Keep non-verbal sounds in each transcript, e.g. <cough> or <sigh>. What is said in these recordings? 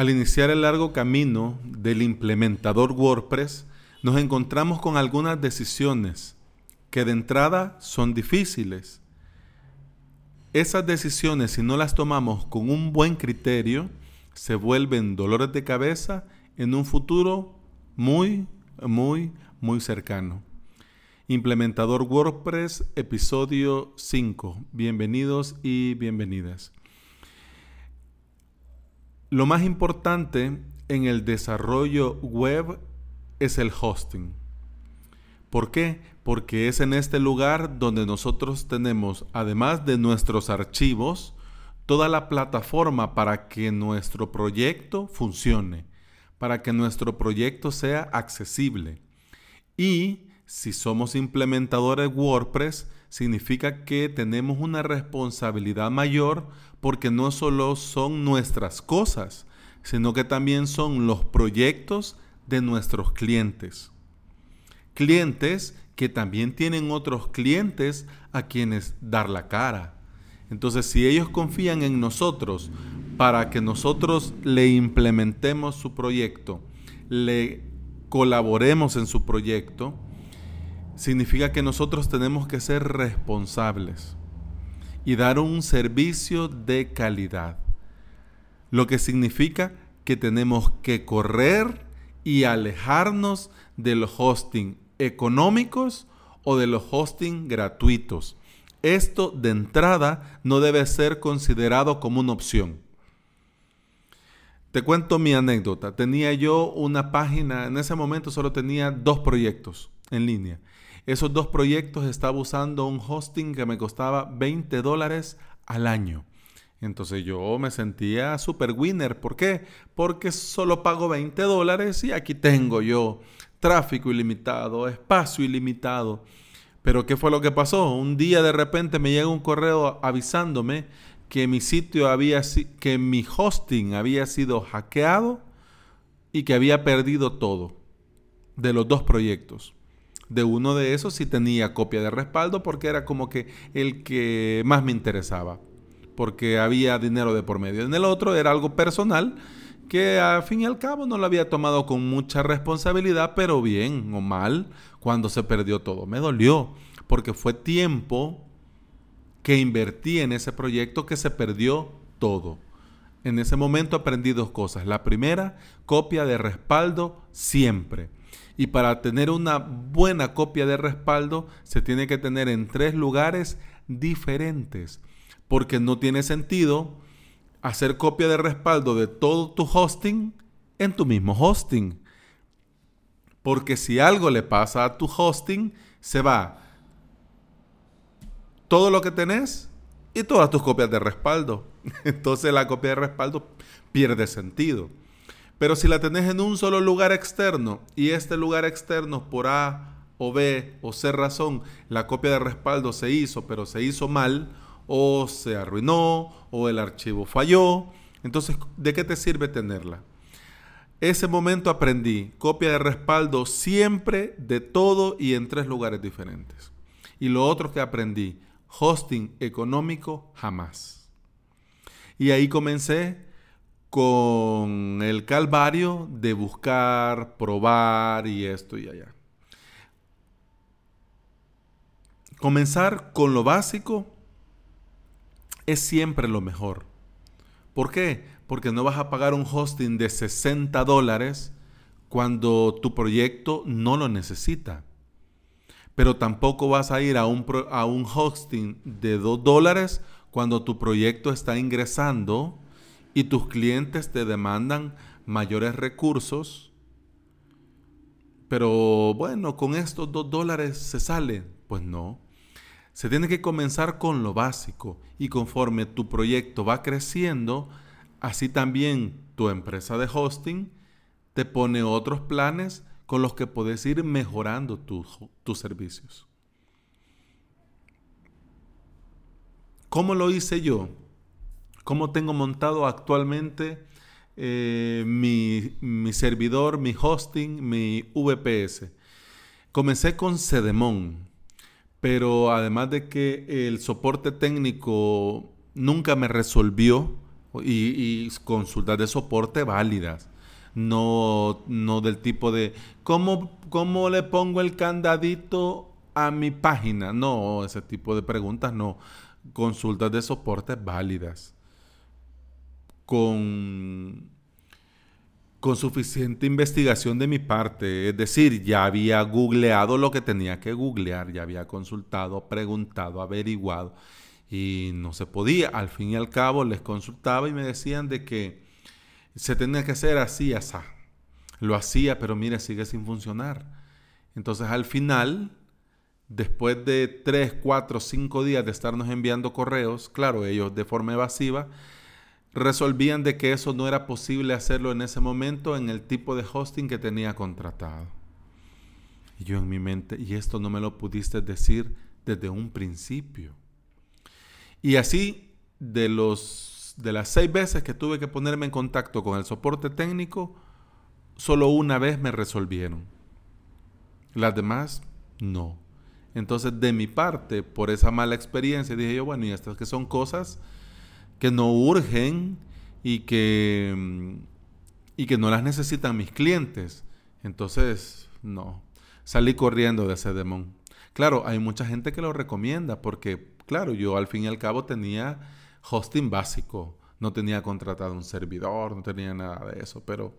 Al iniciar el largo camino del implementador WordPress, nos encontramos con algunas decisiones que de entrada son difíciles. Esas decisiones, si no las tomamos con un buen criterio, se vuelven dolores de cabeza en un futuro muy, muy, muy cercano. Implementador WordPress, episodio 5. Bienvenidos y bienvenidas. Lo más importante en el desarrollo web es el hosting. ¿Por qué? Porque es en este lugar donde nosotros tenemos, además de nuestros archivos, toda la plataforma para que nuestro proyecto funcione, para que nuestro proyecto sea accesible. Y si somos implementadores WordPress, significa que tenemos una responsabilidad mayor porque no solo son nuestras cosas, sino que también son los proyectos de nuestros clientes. Clientes que también tienen otros clientes a quienes dar la cara. Entonces, si ellos confían en nosotros para que nosotros le implementemos su proyecto, le colaboremos en su proyecto, significa que nosotros tenemos que ser responsables y dar un servicio de calidad. Lo que significa que tenemos que correr y alejarnos de los hosting económicos o de los hosting gratuitos. Esto de entrada no debe ser considerado como una opción. Te cuento mi anécdota. Tenía yo una página, en ese momento solo tenía dos proyectos en línea. Esos dos proyectos estaba usando un hosting que me costaba 20 dólares al año. Entonces yo me sentía super winner. ¿Por qué? Porque solo pago 20 dólares y aquí tengo yo tráfico ilimitado, espacio ilimitado. Pero ¿qué fue lo que pasó? Un día de repente me llega un correo avisándome que mi sitio había que mi hosting había sido hackeado y que había perdido todo de los dos proyectos. De uno de esos sí tenía copia de respaldo porque era como que el que más me interesaba, porque había dinero de por medio. En el otro era algo personal que al fin y al cabo no lo había tomado con mucha responsabilidad, pero bien o mal, cuando se perdió todo. Me dolió, porque fue tiempo que invertí en ese proyecto que se perdió todo. En ese momento aprendí dos cosas. La primera, copia de respaldo siempre. Y para tener una buena copia de respaldo se tiene que tener en tres lugares diferentes. Porque no tiene sentido hacer copia de respaldo de todo tu hosting en tu mismo hosting. Porque si algo le pasa a tu hosting, se va todo lo que tenés y todas tus copias de respaldo. <laughs> Entonces la copia de respaldo pierde sentido. Pero si la tenés en un solo lugar externo y este lugar externo por A o B o C razón, la copia de respaldo se hizo, pero se hizo mal, o se arruinó, o el archivo falló, entonces, ¿de qué te sirve tenerla? Ese momento aprendí copia de respaldo siempre de todo y en tres lugares diferentes. Y lo otro que aprendí, hosting económico jamás. Y ahí comencé con el calvario de buscar, probar y esto y allá. Comenzar con lo básico es siempre lo mejor. ¿Por qué? Porque no vas a pagar un hosting de 60 dólares cuando tu proyecto no lo necesita. Pero tampoco vas a ir a un, a un hosting de 2 dólares cuando tu proyecto está ingresando y tus clientes te demandan mayores recursos, pero bueno, con estos dos dólares se sale. Pues no. Se tiene que comenzar con lo básico y conforme tu proyecto va creciendo, así también tu empresa de hosting te pone otros planes con los que puedes ir mejorando tus servicios. ¿Cómo lo hice yo? Cómo tengo montado actualmente eh, mi, servidor, mi hosting, mi VPS. Comencé con Cedemon, pero además de que el soporte técnico nunca me resolvió y, consultas de soporte válidas. No, no del tipo de, ¿cómo, ¿cómo le pongo el candadito a mi página? No, ese tipo de preguntas no. Consultas de soporte válidas. Con con suficiente investigación de mi parte. Es decir, ya había googleado lo que tenía que googlear, ya había consultado, preguntado, averiguado y no se podía. Al fin y al cabo les consultaba y me decían de que se tenía que hacer así, así. Lo hacía, pero mira, sigue sin funcionar. Entonces al final, después de 3, 4, 5 días de estarnos enviando correos, claro, ellos de forma evasiva, resolvían de que eso no era posible hacerlo en ese momento en el tipo de hosting que tenía contratado. Y yo en mi mente, y esto no me lo pudiste decir desde un principio. Y así, de, los, de las seis veces que tuve que ponerme en contacto con el soporte técnico, solo una vez me resolvieron. Las demás, no. Entonces, de mi parte, por esa mala experiencia, dije yo, bueno, y estas que son cosas que no urgen y que, y que no las necesitan mis clientes. Entonces, no, salí corriendo de ese demon. Claro, hay mucha gente que lo recomienda porque, claro, yo al fin y al cabo tenía hosting básico, no tenía contratado un servidor, no tenía nada de eso, pero,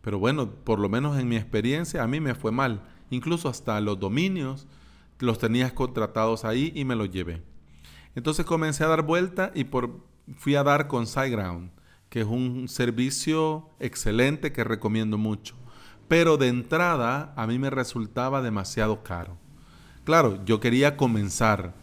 pero bueno, por lo menos en mi experiencia a mí me fue mal. Incluso hasta los dominios los tenías contratados ahí y me los llevé. Entonces comencé a dar vuelta y por fui a dar con SiteGround, que es un servicio excelente que recomiendo mucho. Pero de entrada a mí me resultaba demasiado caro. Claro, yo quería comenzar.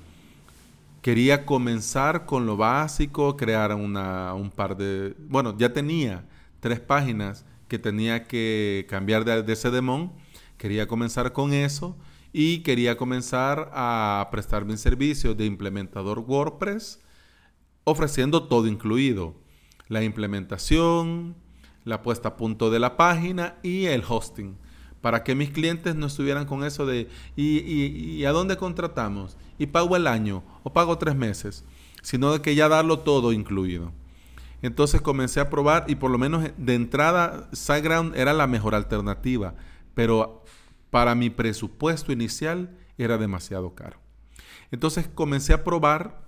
Quería comenzar con lo básico, crear una, un par de... Bueno, ya tenía tres páginas que tenía que cambiar de, de ese demon. Quería comenzar con eso y quería comenzar a prestar mi servicio de implementador WordPress ofreciendo todo incluido. La implementación, la puesta a punto de la página y el hosting. Para que mis clientes no estuvieran con eso de ¿y, a dónde contratamos? ¿Y pago el año? ¿O pago tres meses? Sino de que ya darlo todo incluido. Entonces comencé a probar y por lo menos de entrada SiteGround era la mejor alternativa. Pero para mi presupuesto inicial era demasiado caro. Entonces comencé a probar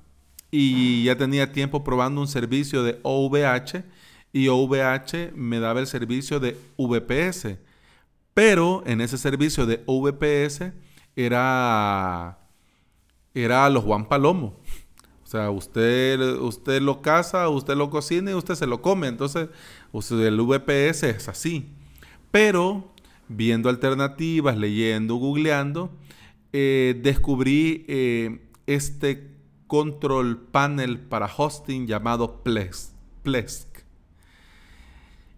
y ya tenía tiempo probando un servicio de OVH y OVH me daba el servicio de VPS. Pero en ese servicio de VPS era, era los Juan Palomo. O sea, usted, usted lo caza, usted lo cocina y usted se lo come. Entonces, el VPS es así. Pero viendo alternativas, leyendo, googleando, eh, descubrí eh, este control panel para hosting llamado Plesk.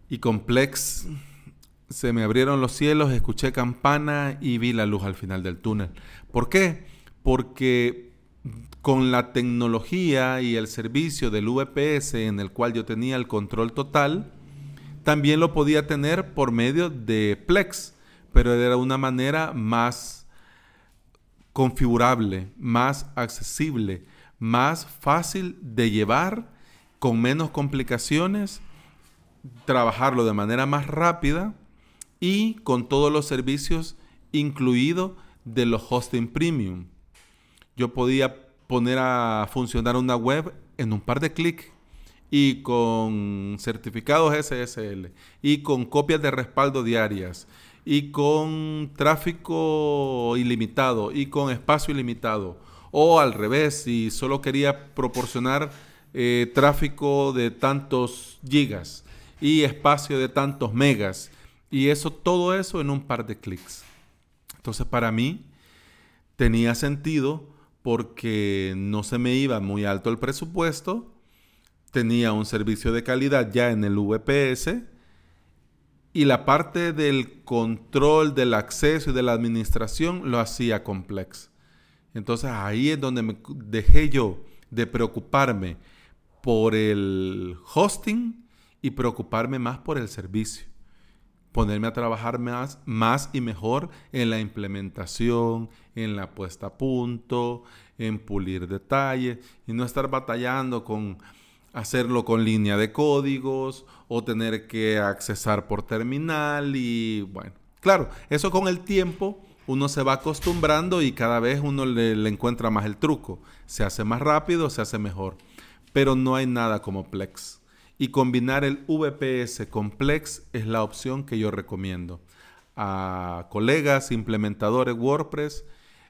Y con Plex se me abrieron los cielos, escuché campana y vi la luz al final del túnel. ¿Por qué? Porque con la tecnología y el servicio del VPS en el cual yo tenía el control total, también lo podía tener por medio de Plex, pero era una manera más configurable, más accesible más fácil de llevar, con menos complicaciones, trabajarlo de manera más rápida y con todos los servicios incluidos de los hosting premium. Yo podía poner a funcionar una web en un par de clics y con certificados SSL y con copias de respaldo diarias y con tráfico ilimitado y con espacio ilimitado o al revés, si solo quería proporcionar eh, tráfico de tantos gigas y espacio de tantos megas. Y eso, todo eso en un par de clics. Entonces para mí tenía sentido porque no se me iba muy alto el presupuesto, tenía un servicio de calidad ya en el VPS y la parte del control, del acceso y de la administración lo hacía complex. Entonces ahí es donde me dejé yo de preocuparme por el hosting y preocuparme más por el servicio. Ponerme a trabajar más, más y mejor en la implementación, en la puesta a punto, en pulir detalles y no estar batallando con hacerlo con línea de códigos o tener que accesar por terminal y bueno, claro, eso con el tiempo uno se va acostumbrando y cada vez uno le, encuentra más el truco. Se hace más rápido, se hace mejor. Pero no hay nada como Plex. Y combinar el VPS con Plex es la opción que yo recomiendo a colegas, implementadores WordPress,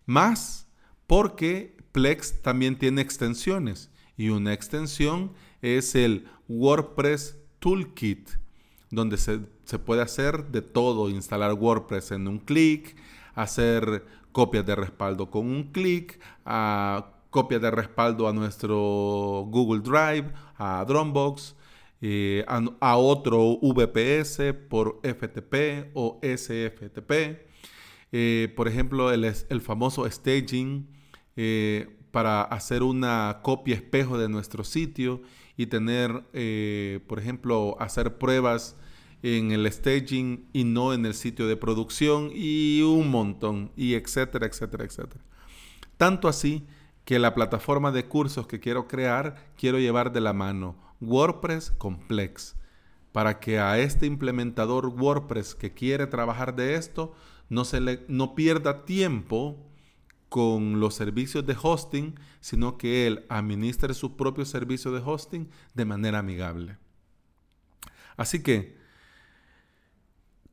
más porque Plex también tiene extensiones. Y una extensión es el WordPress Toolkit, donde se, puede hacer de todo, instalar WordPress en un clic, hacer copias de respaldo con un clic, copias de respaldo a nuestro Google Drive, a Dropbox, eh, a, otro VPS por FTP o SFTP. Eh, por ejemplo, el, el famoso staging eh, para hacer una copia espejo de nuestro sitio y tener, por ejemplo, hacer pruebas en el staging y no en el sitio de producción y un montón, y etcétera, etcétera, etcétera. Tanto así que la plataforma de cursos que quiero crear, quiero llevar de la mano WordPress Complex, para que a este implementador WordPress que quiere trabajar de esto, no, se le, no pierda tiempo con los servicios de hosting, sino que él administre su propio servicio de hosting de manera amigable. Así que,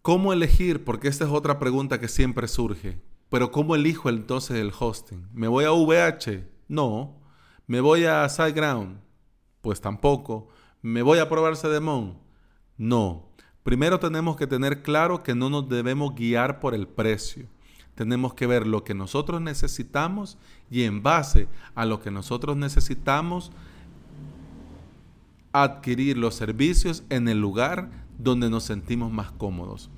¿cómo elegir? Porque esta es otra pregunta que siempre surge. Pero ¿cómo elijo entonces el hosting? ¿Me voy a VH? No. ¿Me voy a SiteGround? Pues tampoco. ¿Me voy a probar CDMON? No. Primero tenemos que tener claro que no nos debemos guiar por el precio tenemos que ver lo que nosotros necesitamos y en base a lo que nosotros necesitamos, adquirir los servicios en el lugar donde nos sentimos más cómodos.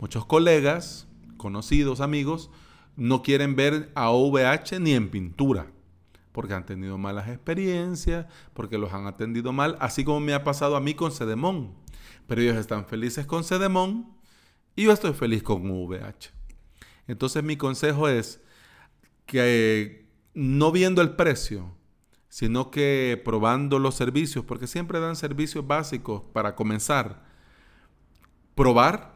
Muchos colegas, conocidos, amigos, no quieren ver a OVH ni en pintura, porque han tenido malas experiencias, porque los han atendido mal, así como me ha pasado a mí con Cedemón. Pero ellos están felices con Cedemón y yo estoy feliz con VH. Entonces mi consejo es que no viendo el precio, sino que probando los servicios, porque siempre dan servicios básicos para comenzar. Probar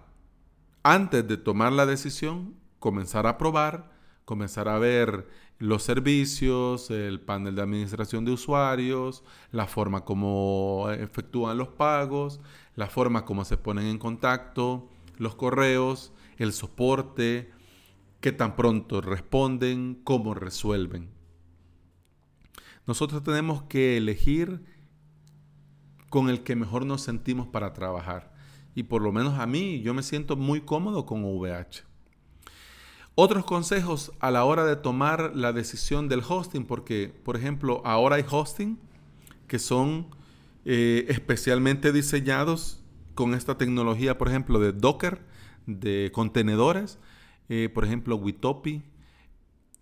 antes de tomar la decisión, comenzar a probar, comenzar a ver los servicios, el panel de administración de usuarios, la forma como efectúan los pagos, la forma como se ponen en contacto, los correos, el soporte, qué tan pronto responden, cómo resuelven. Nosotros tenemos que elegir con el que mejor nos sentimos para trabajar. Y por lo menos a mí, yo me siento muy cómodo con VH. Otros consejos a la hora de tomar la decisión del hosting, porque por ejemplo ahora hay hosting que son eh, especialmente diseñados con esta tecnología, por ejemplo, de Docker, de contenedores, eh, por ejemplo, Witopi,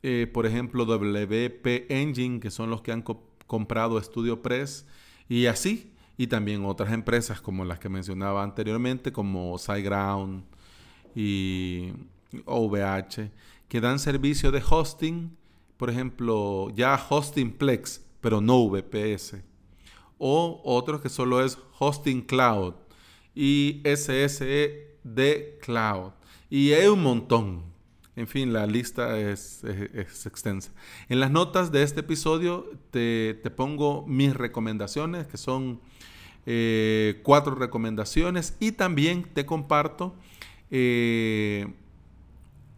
eh, por ejemplo, WP Engine, que son los que han comprado Studio Press, y así, y también otras empresas como las que mencionaba anteriormente, como SiteGround y OVH, que dan servicio de hosting, por ejemplo, ya Hosting Plex, pero no VPS, o otros que solo es Hosting Cloud y SSE de Cloud. Y hay un montón. En fin, la lista es, extensa. En las notas de este episodio te, pongo mis recomendaciones, que son eh, cuatro recomendaciones, y también te comparto eh,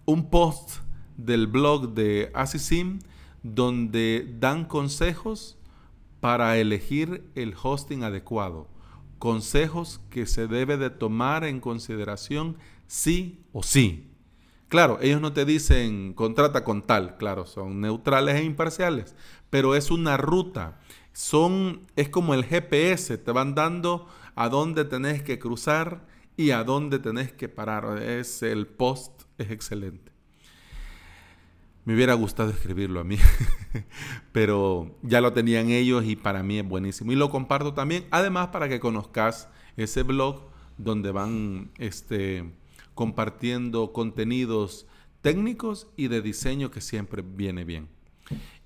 un post del blog de Asisim donde dan consejos para elegir el hosting adecuado. Consejos que se debe de tomar en consideración sí o sí. Claro, ellos no te dicen contrata con tal, claro, son neutrales e imparciales, pero es una ruta. Son, es como el GPS, te van dando a dónde tenés que cruzar y a dónde tenés que parar. Es el post, es excelente. Me hubiera gustado escribirlo a mí, <laughs> pero ya lo tenían ellos y para mí es buenísimo. Y lo comparto también, además para que conozcas ese blog donde van este, compartiendo contenidos técnicos y de diseño que siempre viene bien.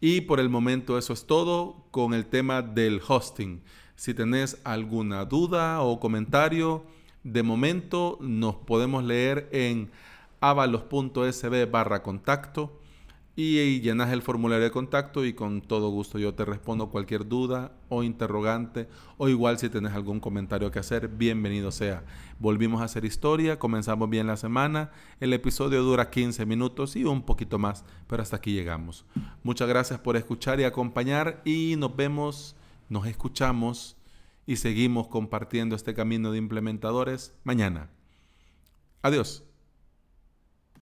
Y por el momento eso es todo con el tema del hosting. Si tenés alguna duda o comentario, de momento nos podemos leer en avalos.sb barra contacto y llenas el formulario de contacto y con todo gusto yo te respondo cualquier duda o interrogante o igual si tienes algún comentario que hacer, bienvenido sea. Volvimos a hacer historia, comenzamos bien la semana, el episodio dura 15 minutos y un poquito más, pero hasta aquí llegamos. Muchas gracias por escuchar y acompañar y nos vemos, nos escuchamos y seguimos compartiendo este camino de implementadores mañana. Adiós.